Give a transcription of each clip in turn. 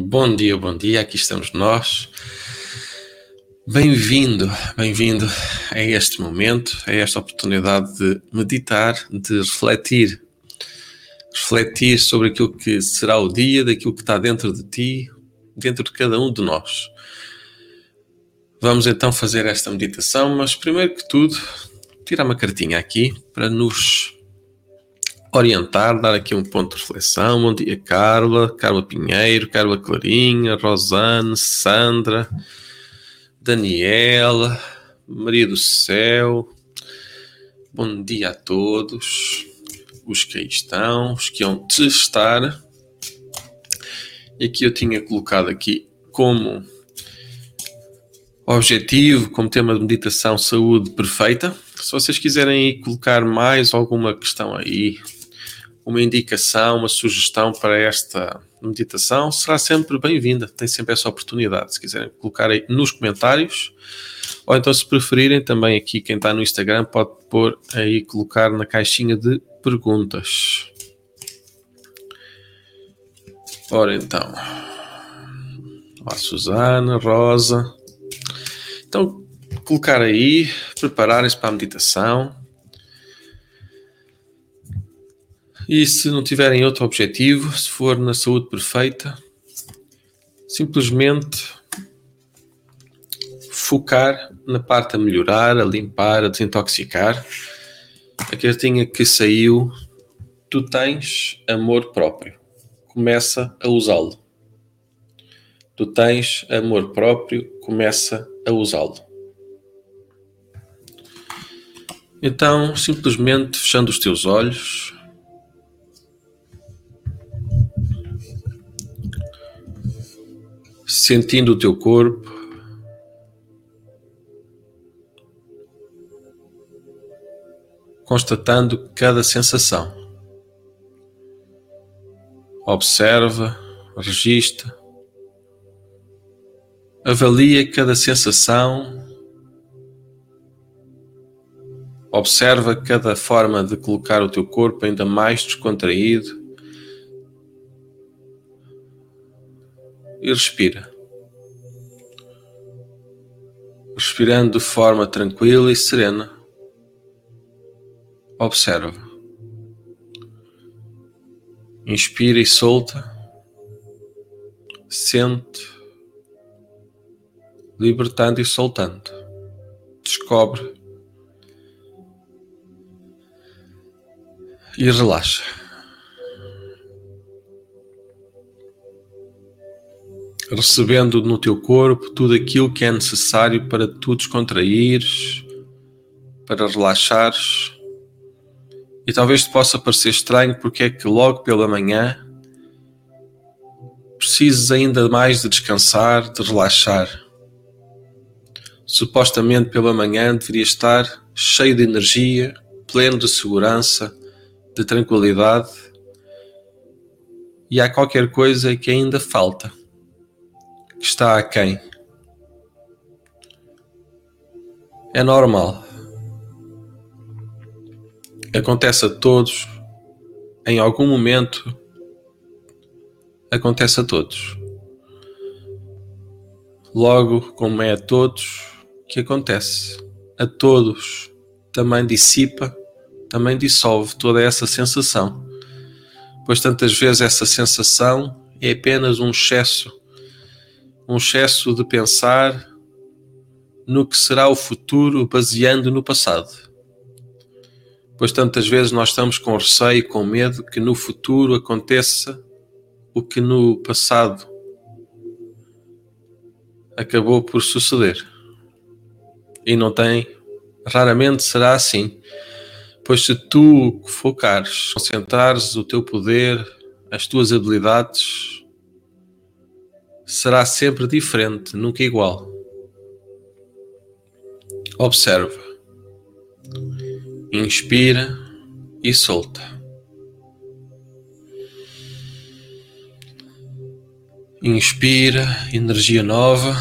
Bom dia, bom dia, aqui estamos nós. Bem-vindo, bem-vindo a este momento, a esta oportunidade de meditar, de refletir. Refletir sobre aquilo que será o dia, daquilo que está dentro de ti, dentro de cada um de nós. Vamos então fazer esta meditação, mas primeiro que tudo, tirar uma cartinha aqui para nos orientar, dar aqui um ponto de reflexão. Bom dia, Carla, Carla Pinheiro, Carla Clarinha, Rosane, Sandra, Daniela, Maria do Céu. Bom dia a todos, os que aí estão, os que vão testar. E aqui eu tinha colocado aqui como objetivo, como tema de meditação, saúde perfeita. Se vocês quiserem colocar mais alguma questão aí, uma indicação, uma sugestão para esta meditação, será sempre bem-vinda. Tem sempre essa oportunidade. Se quiserem colocar aí nos comentários, ou então, se preferirem, também aqui quem está no Instagram pode pôr aí, colocar na caixinha de perguntas. Ora então. Olá, Susana, Rosa. Então, colocar aí, prepararem-se para a meditação. E se não tiverem outro objetivo, se for na saúde perfeita, simplesmente focar na parte a melhorar, a limpar, a desintoxicar. A cartinha que saiu, tu tens amor próprio. Começa a usá-lo. Tu tens amor próprio, começa a usá-lo. Então, simplesmente fechando os teus olhos, sentindo o teu corpo. Constatando cada sensação. Observa, registra, avalia cada sensação, observa cada forma de colocar o teu corpo ainda mais descontraído e respira. Respirando de forma tranquila e serena. Observa. Inspira e solta. Sente. Libertando e soltando. Descobre. E relaxa. Recebendo no teu corpo tudo aquilo que é necessário para tu descontraires, para relaxares. E talvez te possa parecer estranho porque é que logo pela manhã precises ainda mais de descansar, de relaxar. Supostamente pela manhã deveria estar cheio de energia, pleno de segurança, de tranquilidade, e há qualquer coisa que ainda falta que está aquém. É normal. Acontece a todos, em algum momento, acontece a todos. Logo, como é a todos, que acontece? A todos também dissipa, também dissolve toda essa sensação, pois tantas vezes essa sensação é apenas um excesso um excesso de pensar no que será o futuro baseando no passado. Pois tantas vezes nós estamos com receio, com medo que no futuro aconteça o que no passado acabou por suceder. E não tem, raramente será assim. Pois se tu focares, concentrares o teu poder, as tuas habilidades, será sempre diferente, nunca igual. Observa. Inspira e solta. Inspira energia nova.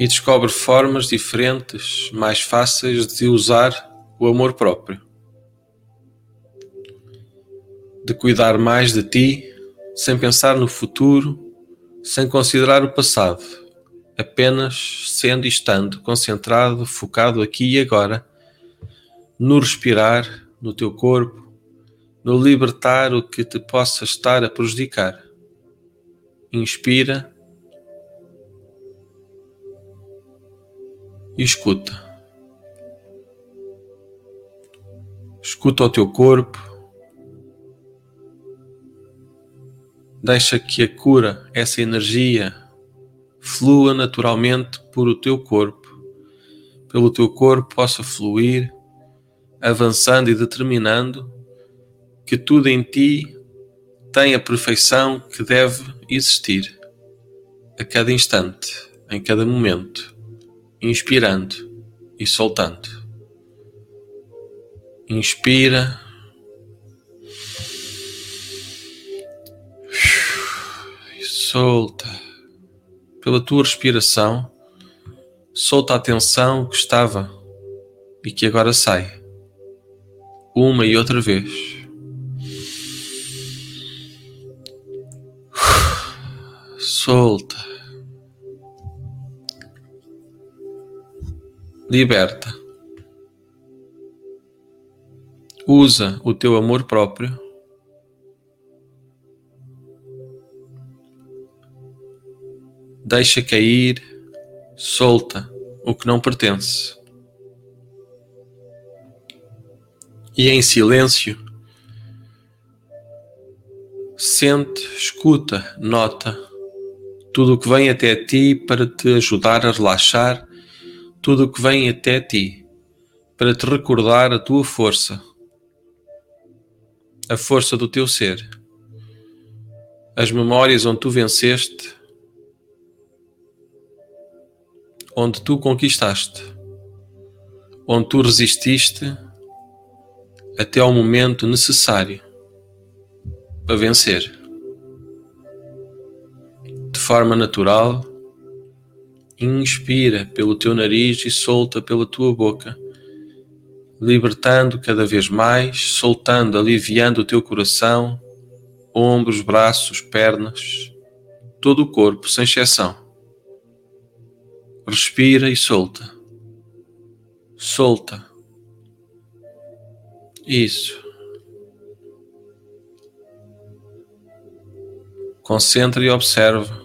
E descobre formas diferentes, mais fáceis de usar o amor próprio. De cuidar mais de ti, sem pensar no futuro, sem considerar o passado, apenas sendo e estando concentrado, focado aqui e agora, no respirar, no teu corpo, no libertar o que te possa estar a prejudicar. Inspira e escuta. Escuta o teu corpo. Deixa que a cura, essa energia, flua naturalmente por o teu corpo, pelo teu corpo possa fluir, avançando e determinando que tudo em ti tem a perfeição que deve existir a cada instante, em cada momento, inspirando e soltando. Inspira. Solta. Pela tua respiração, solta a tensão que estava e que agora sai. Uma e outra vez. Solta. Liberta. Usa o teu amor próprio Deixa cair, solta o que não pertence. E em silêncio, sente, escuta, nota tudo o que vem até ti para te ajudar a relaxar, tudo o que vem até ti para te recordar a tua força a força do teu ser, as memórias onde tu venceste, onde tu conquistaste, onde tu resististe até ao momento necessário para vencer. De forma natural, inspira pelo teu nariz e solta pela tua boca libertando cada vez mais, soltando, aliviando o teu coração, ombros, braços, pernas, todo o corpo, sem exceção. Respira e solta. Solta. Isso. Concentra e observa.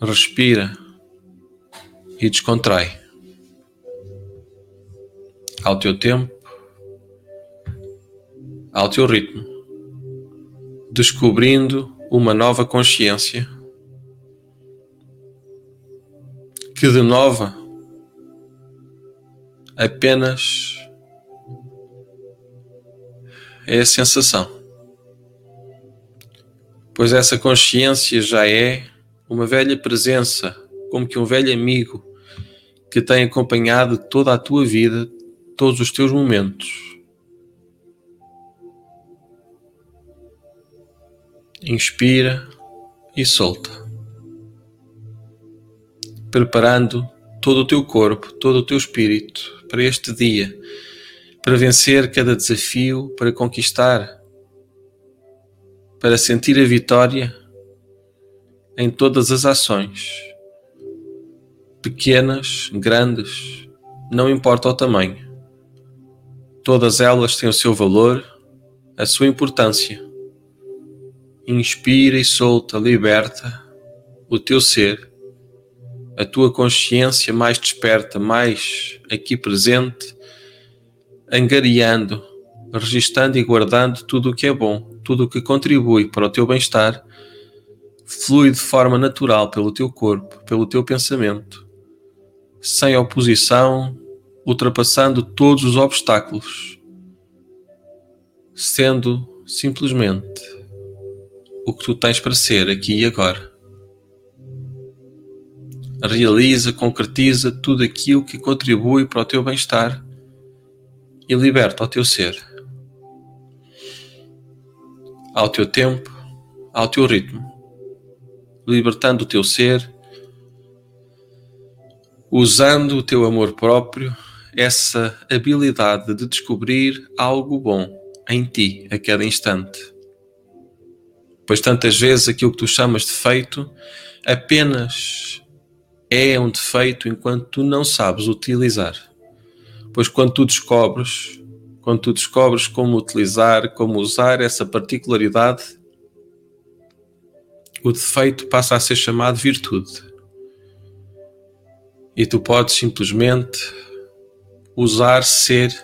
Respira e descontrai ao teu tempo, ao teu ritmo, descobrindo uma nova consciência que de nova apenas é a sensação, pois essa consciência já é uma velha presença, como que um velho amigo que tem acompanhado toda a tua vida, todos os teus momentos. Inspira e solta, preparando todo o teu corpo, todo o teu espírito para este dia, para vencer cada desafio, para conquistar, para sentir a vitória em todas as ações, pequenas, grandes, não importa o tamanho. Todas elas têm o seu valor, a sua importância. Inspira e solta, liberta o teu ser, a tua consciência mais desperta, mais aqui presente, angariando, registando e guardando tudo o que é bom, tudo o que contribui para o teu bem-estar, flui de forma natural pelo teu corpo, pelo teu pensamento, sem oposição, ultrapassando todos os obstáculos, sendo simplesmente o que tu tens para ser aqui e agora. Realiza, concretiza tudo aquilo que contribui para o teu bem-estar e liberta o teu ser. Ao teu tempo, ao teu ritmo, libertando o teu ser, usando o teu amor próprio essa habilidade de descobrir algo bom, em ti a cada instante. Pois tantas vezes aquilo que tu chamas de defeito apenas é um defeito enquanto tu não sabes utilizar. Pois quando tu descobres, quando tu descobres como utilizar, como usar essa particularidade, o defeito passa a ser chamado virtude. E tu podes simplesmente usar ser,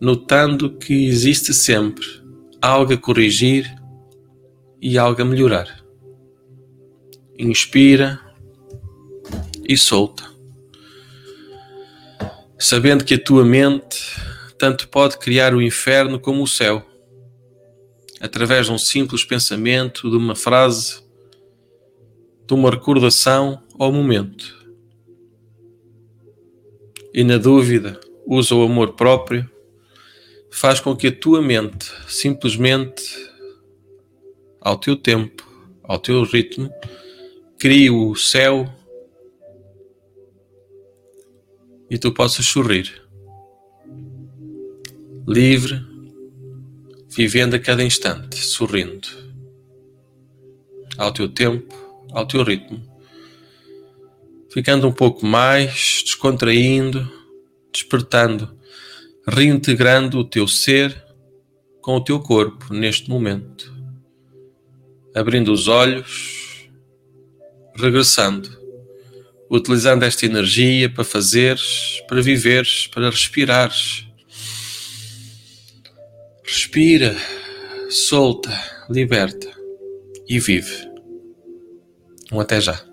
notando que existe sempre algo a corrigir e algo a melhorar. Inspira e solta. Sabendo que a tua mente tanto pode criar o inferno como o céu, através de um simples pensamento, de uma frase, de uma recordação ou momento. E na dúvida, usa o amor próprio, faz com que a tua mente simplesmente, ao teu tempo, ao teu ritmo, crie o céu e tu possas sorrir. Livre, vivendo a cada instante, sorrindo. Ao teu tempo, ao teu ritmo. Ficando um pouco mais, descontraindo, despertando, reintegrando o teu ser com o teu corpo neste momento. Abrindo os olhos, regressando, utilizando esta energia para fazeres, para viveres, para respirares. Respira, solta, liberta e vive. Um até já.